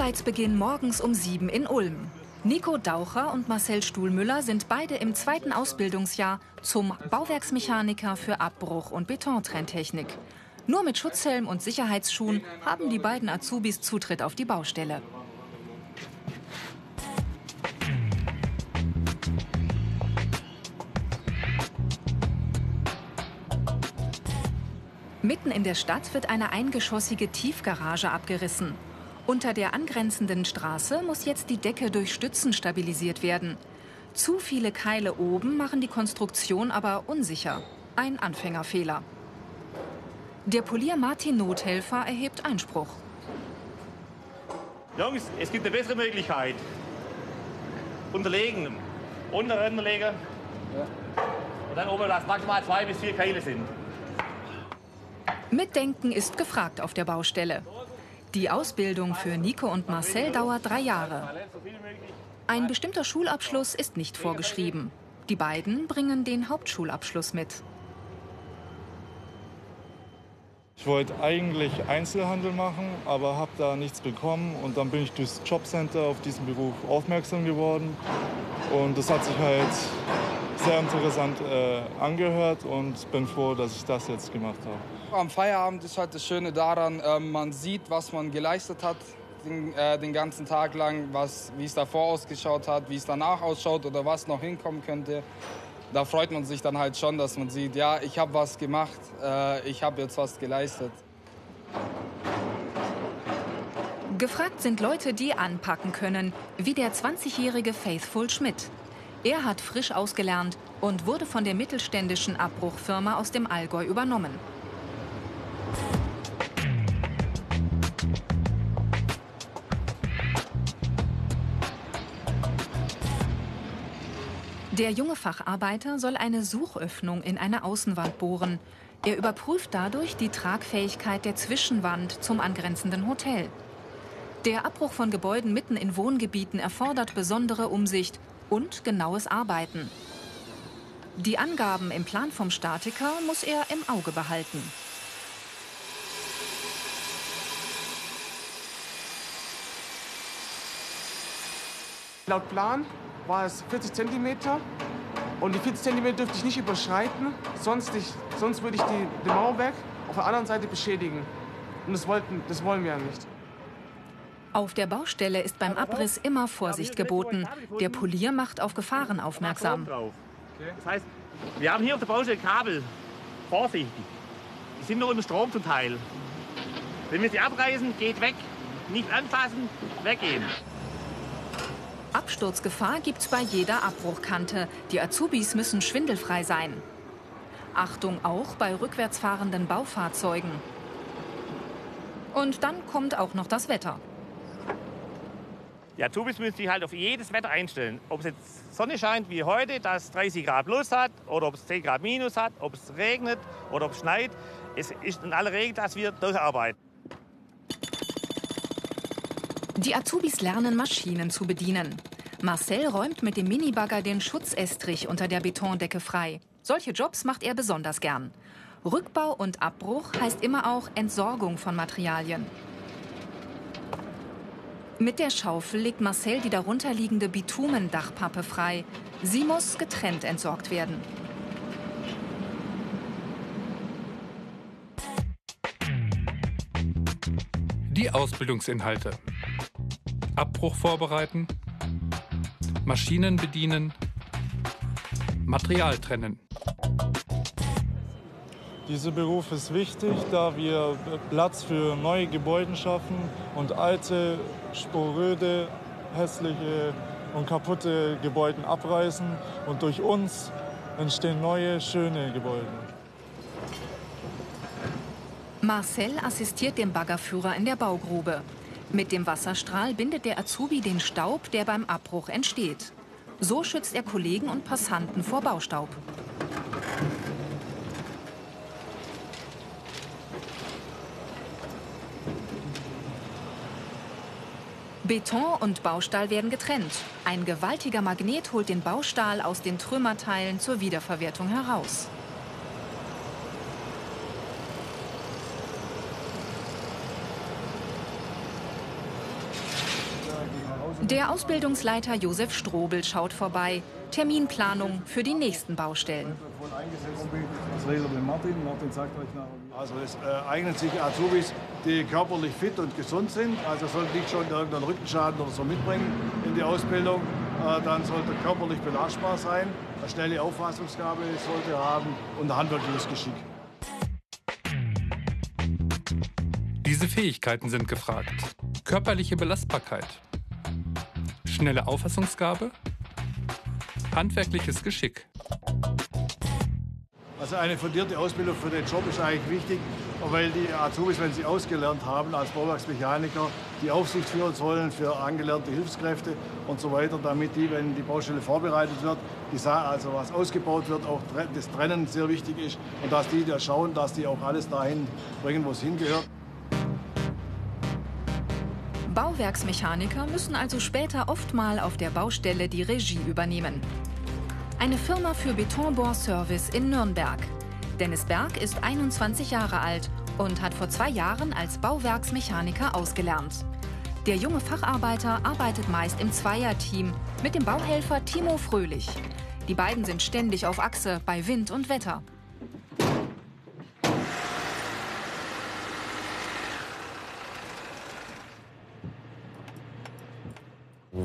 Arbeitsbeginn morgens um sieben in Ulm. Nico Daucher und Marcel Stuhlmüller sind beide im zweiten Ausbildungsjahr zum Bauwerksmechaniker für Abbruch- und Betontrenntechnik. Nur mit Schutzhelm und Sicherheitsschuhen haben die beiden Azubis Zutritt auf die Baustelle. Mitten in der Stadt wird eine eingeschossige Tiefgarage abgerissen. Unter der angrenzenden Straße muss jetzt die Decke durch Stützen stabilisiert werden. Zu viele Keile oben machen die Konstruktion aber unsicher. Ein Anfängerfehler. Der Polier Martin Nothelfer erhebt Einspruch. Jungs, es gibt eine bessere Möglichkeit. Unterlegen, unteren unterlegen. Und dann oben, dass maximal zwei bis vier Keile sind. Mitdenken ist gefragt auf der Baustelle. Die Ausbildung für Nico und Marcel dauert drei Jahre. Ein bestimmter Schulabschluss ist nicht vorgeschrieben. Die beiden bringen den Hauptschulabschluss mit. Ich wollte eigentlich Einzelhandel machen, aber habe da nichts bekommen. Und dann bin ich durchs Jobcenter auf diesen Beruf aufmerksam geworden. Und das hat sich halt sehr interessant äh, angehört und bin froh, dass ich das jetzt gemacht habe. Am Feierabend ist halt das Schöne daran, äh, man sieht, was man geleistet hat den, äh, den ganzen Tag lang, was, wie es davor ausgeschaut hat, wie es danach ausschaut oder was noch hinkommen könnte. Da freut man sich dann halt schon, dass man sieht, ja, ich habe was gemacht, äh, ich habe jetzt was geleistet. Gefragt sind Leute, die anpacken können, wie der 20-jährige Faithful Schmidt. Er hat frisch ausgelernt und wurde von der mittelständischen Abbruchfirma aus dem Allgäu übernommen. Der junge Facharbeiter soll eine Suchöffnung in eine Außenwand bohren. Er überprüft dadurch die Tragfähigkeit der Zwischenwand zum angrenzenden Hotel. Der Abbruch von Gebäuden mitten in Wohngebieten erfordert besondere Umsicht und genaues Arbeiten. Die Angaben im Plan vom Statiker muss er im Auge behalten. Laut Plan war es 40 cm und die 40 cm dürfte ich nicht überschreiten, sonst, ich, sonst würde ich die, den Mauerwerk auf der anderen Seite beschädigen. Und das, wollten, das wollen wir ja nicht. Auf der Baustelle ist beim Abriss immer Vorsicht geboten. Der Polier macht auf Gefahren aufmerksam. Das heißt, wir haben hier auf der Baustelle Kabel. Vorsichtig. Die sind nur unter Strom zum Teil. Wenn wir sie abreißen, geht weg. Nicht anfassen, weggehen. Absturzgefahr gibt's bei jeder Abbruchkante. Die Azubis müssen schwindelfrei sein. Achtung auch bei rückwärts fahrenden Baufahrzeugen. Und dann kommt auch noch das Wetter. Die Azubis müssen sich halt auf jedes Wetter einstellen. Ob es jetzt Sonne scheint wie heute, das 30 Grad plus hat, oder ob es 10 Grad minus hat, ob es regnet oder ob es schneit. Es ist in aller Regel, dass wir durcharbeiten. Die Azubis lernen Maschinen zu bedienen. Marcel räumt mit dem Minibagger den Schutzestrich unter der Betondecke frei. Solche Jobs macht er besonders gern. Rückbau und Abbruch heißt immer auch Entsorgung von Materialien. Mit der Schaufel legt Marcel die darunterliegende Bitumendachpappe frei. Sie muss getrennt entsorgt werden. Die Ausbildungsinhalte. Abbruch vorbereiten, Maschinen bedienen, Material trennen. Dieser Beruf ist wichtig, da wir Platz für neue Gebäude schaffen und alte, sporöde, hässliche und kaputte Gebäude abreißen. Und durch uns entstehen neue, schöne Gebäude. Marcel assistiert dem Baggerführer in der Baugrube. Mit dem Wasserstrahl bindet der Azubi den Staub, der beim Abbruch entsteht. So schützt er Kollegen und Passanten vor Baustaub. Beton und Baustahl werden getrennt. Ein gewaltiger Magnet holt den Baustahl aus den Trümmerteilen zur Wiederverwertung heraus. Der Ausbildungsleiter Josef Strobel schaut vorbei. Terminplanung für die nächsten Baustellen. Also es äh, eignen sich Azubis, die körperlich fit und gesund sind. Also sollten nicht schon irgendeinen Rückenschaden oder so mitbringen in die Ausbildung. Äh, dann sollte körperlich belastbar sein, eine schnelle Auffassungsgabe sollte haben und ein handwerkliches Geschick. Diese Fähigkeiten sind gefragt. Körperliche Belastbarkeit, schnelle Auffassungsgabe, handwerkliches Geschick. Also eine fundierte Ausbildung für den Job ist eigentlich wichtig, weil die Azubis, wenn sie ausgelernt haben als Bauwerksmechaniker, die Aufsicht führen sollen für angelernte Hilfskräfte und so weiter, damit die, wenn die Baustelle vorbereitet wird, die, also was ausgebaut wird, auch das Trennen sehr wichtig ist und dass die da schauen, dass die auch alles dahin bringen, wo es hingehört. Bauwerksmechaniker müssen also später oft mal auf der Baustelle die Regie übernehmen. Eine Firma für Betonbohrservice in Nürnberg. Dennis Berg ist 21 Jahre alt und hat vor zwei Jahren als Bauwerksmechaniker ausgelernt. Der junge Facharbeiter arbeitet meist im Zweierteam mit dem Bauhelfer Timo Fröhlich. Die beiden sind ständig auf Achse bei Wind und Wetter.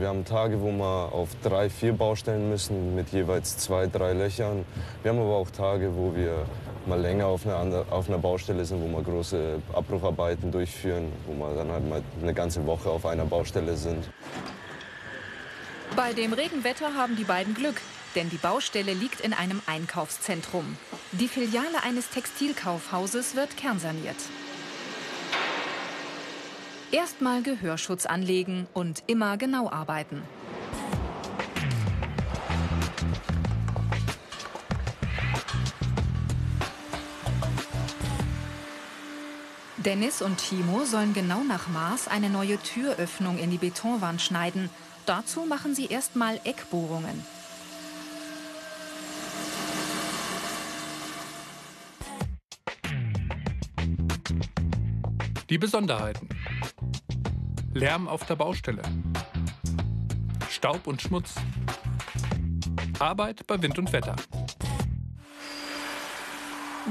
Wir haben Tage, wo wir auf drei, vier Baustellen müssen mit jeweils zwei, drei Löchern. Wir haben aber auch Tage, wo wir mal länger auf einer, auf einer Baustelle sind, wo wir große Abbrucharbeiten durchführen, wo wir dann halt mal eine ganze Woche auf einer Baustelle sind. Bei dem Regenwetter haben die beiden Glück, denn die Baustelle liegt in einem Einkaufszentrum. Die Filiale eines Textilkaufhauses wird kernsaniert. Erstmal Gehörschutz anlegen und immer genau arbeiten. Dennis und Timo sollen genau nach Maß eine neue Türöffnung in die Betonwand schneiden. Dazu machen sie erstmal Eckbohrungen. Die Besonderheiten. Lärm auf der Baustelle. Staub und Schmutz. Arbeit bei Wind und Wetter.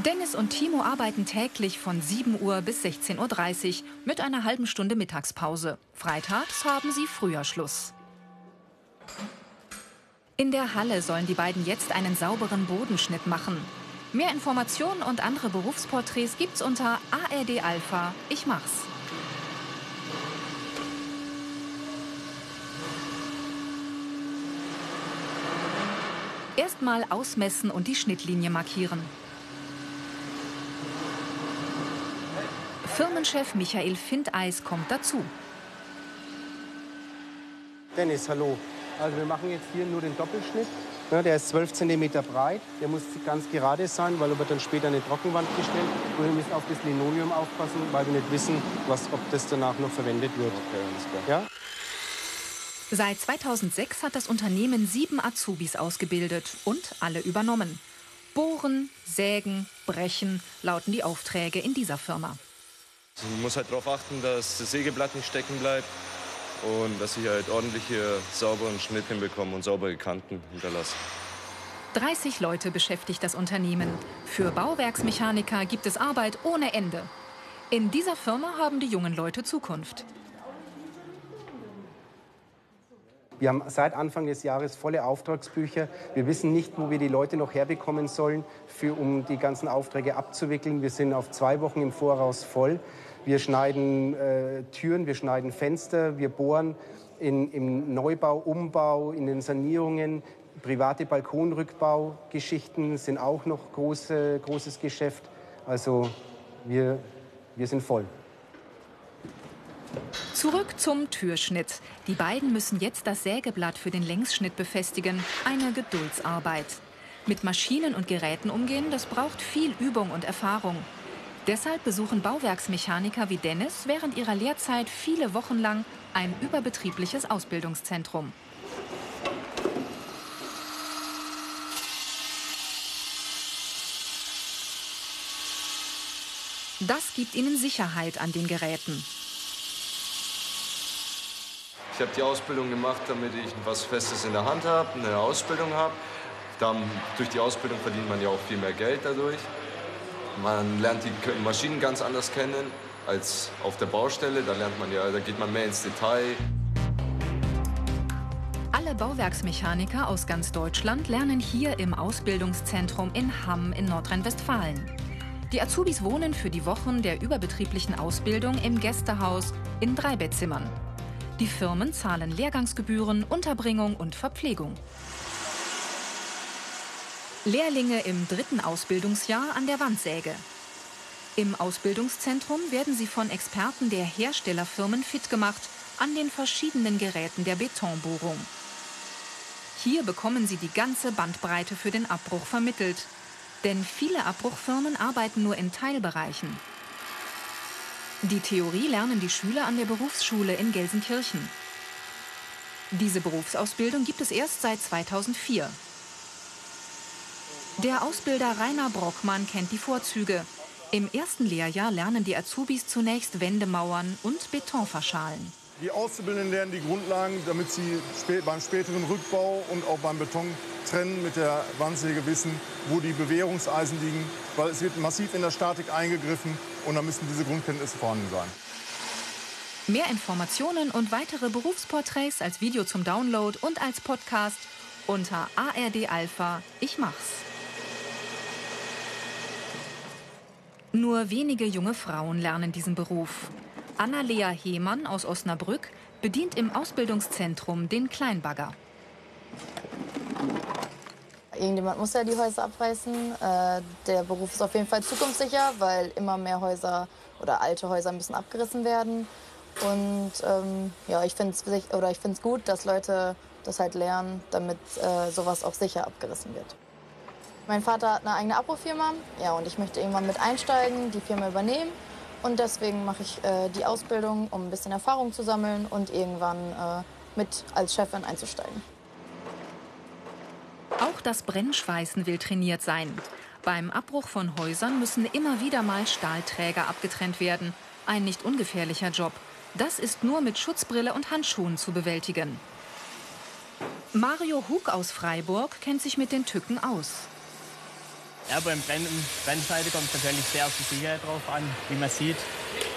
Dennis und Timo arbeiten täglich von 7 Uhr bis 16.30 Uhr mit einer halben Stunde Mittagspause. Freitags haben sie früher Schluss. In der Halle sollen die beiden jetzt einen sauberen Bodenschnitt machen. Mehr Informationen und andere Berufsporträts gibt's unter ARD Alpha. Ich mach's. Erstmal ausmessen und die Schnittlinie markieren. Firmenchef Michael Findeis kommt dazu. Dennis, hallo. Also wir machen jetzt hier nur den Doppelschnitt. Ja, der ist 12 cm breit. Der muss ganz gerade sein, weil er wird dann später eine Trockenwand gestellt. Und wir müssen auf das Linoleum aufpassen, weil wir nicht wissen, was, ob das danach noch verwendet wird. Okay, ja? Seit 2006 hat das Unternehmen sieben Azubis ausgebildet und alle übernommen. Bohren, sägen, brechen lauten die Aufträge in dieser Firma. Man muss halt darauf achten, dass das Sägeblatt nicht stecken bleibt und dass ich halt ordentliche, sauberen Schnitt hinbekomme und saubere Kanten hinterlasse. 30 Leute beschäftigt das Unternehmen. Für Bauwerksmechaniker gibt es Arbeit ohne Ende. In dieser Firma haben die jungen Leute Zukunft. Wir haben seit Anfang des Jahres volle Auftragsbücher. Wir wissen nicht, wo wir die Leute noch herbekommen sollen, für, um die ganzen Aufträge abzuwickeln. Wir sind auf zwei Wochen im Voraus voll. Wir schneiden äh, Türen, wir schneiden Fenster, wir bohren in, im Neubau, Umbau, in den Sanierungen. Private Balkonrückbaugeschichten sind auch noch große, großes Geschäft. Also wir, wir sind voll. Zurück zum Türschnitt. Die beiden müssen jetzt das Sägeblatt für den Längsschnitt befestigen. Eine Geduldsarbeit. Mit Maschinen und Geräten umgehen, das braucht viel Übung und Erfahrung. Deshalb besuchen Bauwerksmechaniker wie Dennis während ihrer Lehrzeit viele Wochen lang ein überbetriebliches Ausbildungszentrum. Das gibt ihnen Sicherheit an den Geräten. Ich habe die Ausbildung gemacht, damit ich was Festes in der Hand habe, eine Ausbildung habe. durch die Ausbildung verdient man ja auch viel mehr Geld dadurch. Man lernt die Maschinen ganz anders kennen als auf der Baustelle. Da lernt man ja, da geht man mehr ins Detail. Alle Bauwerksmechaniker aus ganz Deutschland lernen hier im Ausbildungszentrum in Hamm in Nordrhein-Westfalen. Die Azubis wohnen für die Wochen der überbetrieblichen Ausbildung im Gästehaus in Dreibettzimmern. Die Firmen zahlen Lehrgangsgebühren, Unterbringung und Verpflegung. Lehrlinge im dritten Ausbildungsjahr an der Wandsäge. Im Ausbildungszentrum werden sie von Experten der Herstellerfirmen fit gemacht an den verschiedenen Geräten der Betonbohrung. Hier bekommen sie die ganze Bandbreite für den Abbruch vermittelt. Denn viele Abbruchfirmen arbeiten nur in Teilbereichen. Die Theorie lernen die Schüler an der Berufsschule in Gelsenkirchen. Diese Berufsausbildung gibt es erst seit 2004. Der Ausbilder Rainer Brockmann kennt die Vorzüge. Im ersten Lehrjahr lernen die Azubis zunächst Wendemauern und Beton verschalen. Die Auszubildenden lernen die Grundlagen, damit sie beim späteren Rückbau und auch beim Betontrennen mit der Wandsäge wissen, wo die Bewährungseisen liegen. Weil es wird massiv in der Statik eingegriffen und da müssen diese Grundkenntnisse vorhanden sein. Mehr Informationen und weitere Berufsporträts als Video zum Download und als Podcast unter ARD Alpha Ich mach's. Nur wenige junge Frauen lernen diesen Beruf. Anna-Lea Hehmann aus Osnabrück bedient im Ausbildungszentrum den Kleinbagger. Irgendjemand muss ja die Häuser abreißen. Äh, der Beruf ist auf jeden Fall zukunftssicher, weil immer mehr Häuser oder alte Häuser müssen abgerissen werden. Und ähm, ja, ich finde es gut, dass Leute das halt lernen, damit äh, sowas auch sicher abgerissen wird. Mein Vater hat eine eigene Abbruchfirma. Ja, und ich möchte irgendwann mit einsteigen, die Firma übernehmen. Und deswegen mache ich äh, die Ausbildung, um ein bisschen Erfahrung zu sammeln und irgendwann äh, mit als Chefin einzusteigen. Auch das Brennschweißen will trainiert sein. Beim Abbruch von Häusern müssen immer wieder mal Stahlträger abgetrennt werden. Ein nicht ungefährlicher Job. Das ist nur mit Schutzbrille und Handschuhen zu bewältigen. Mario Hug aus Freiburg kennt sich mit den Tücken aus. Ja, beim Brennscheide kommt es natürlich sehr auf die Sicherheit drauf an. Wie man sieht,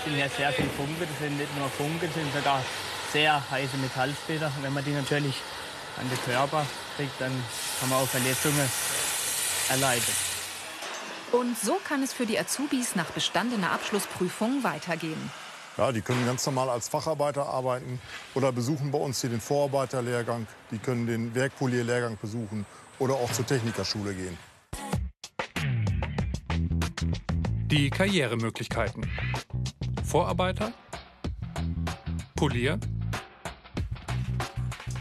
sind ja sehr viele Funken. Das sind nicht nur Funken, das sind sogar sehr heiße Metallsplitter. Wenn man die natürlich an den Körper kriegt, dann kann man auch Verletzungen erleiden. Und so kann es für die Azubis nach bestandener Abschlussprüfung weitergehen. Ja, die können ganz normal als Facharbeiter arbeiten oder besuchen bei uns hier den Vorarbeiterlehrgang. Die können den Werkpolierlehrgang besuchen oder auch zur Technikerschule gehen. Die Karrieremöglichkeiten. Vorarbeiter, Polier,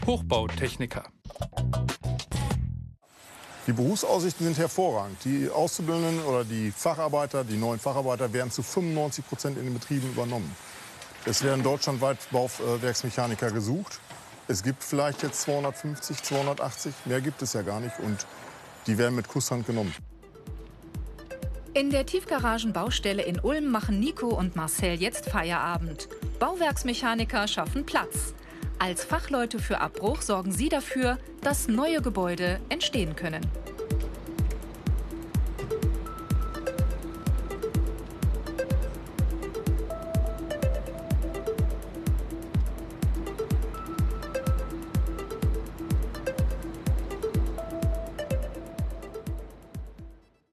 Hochbautechniker. Die Berufsaussichten sind hervorragend. Die Auszubildenden oder die Facharbeiter, die neuen Facharbeiter werden zu 95 Prozent in den Betrieben übernommen. Es werden deutschlandweit Bauwerksmechaniker gesucht. Es gibt vielleicht jetzt 250, 280, mehr gibt es ja gar nicht und die werden mit Kusshand genommen. In der Tiefgaragenbaustelle in Ulm machen Nico und Marcel jetzt Feierabend. Bauwerksmechaniker schaffen Platz. Als Fachleute für Abbruch sorgen sie dafür, dass neue Gebäude entstehen können.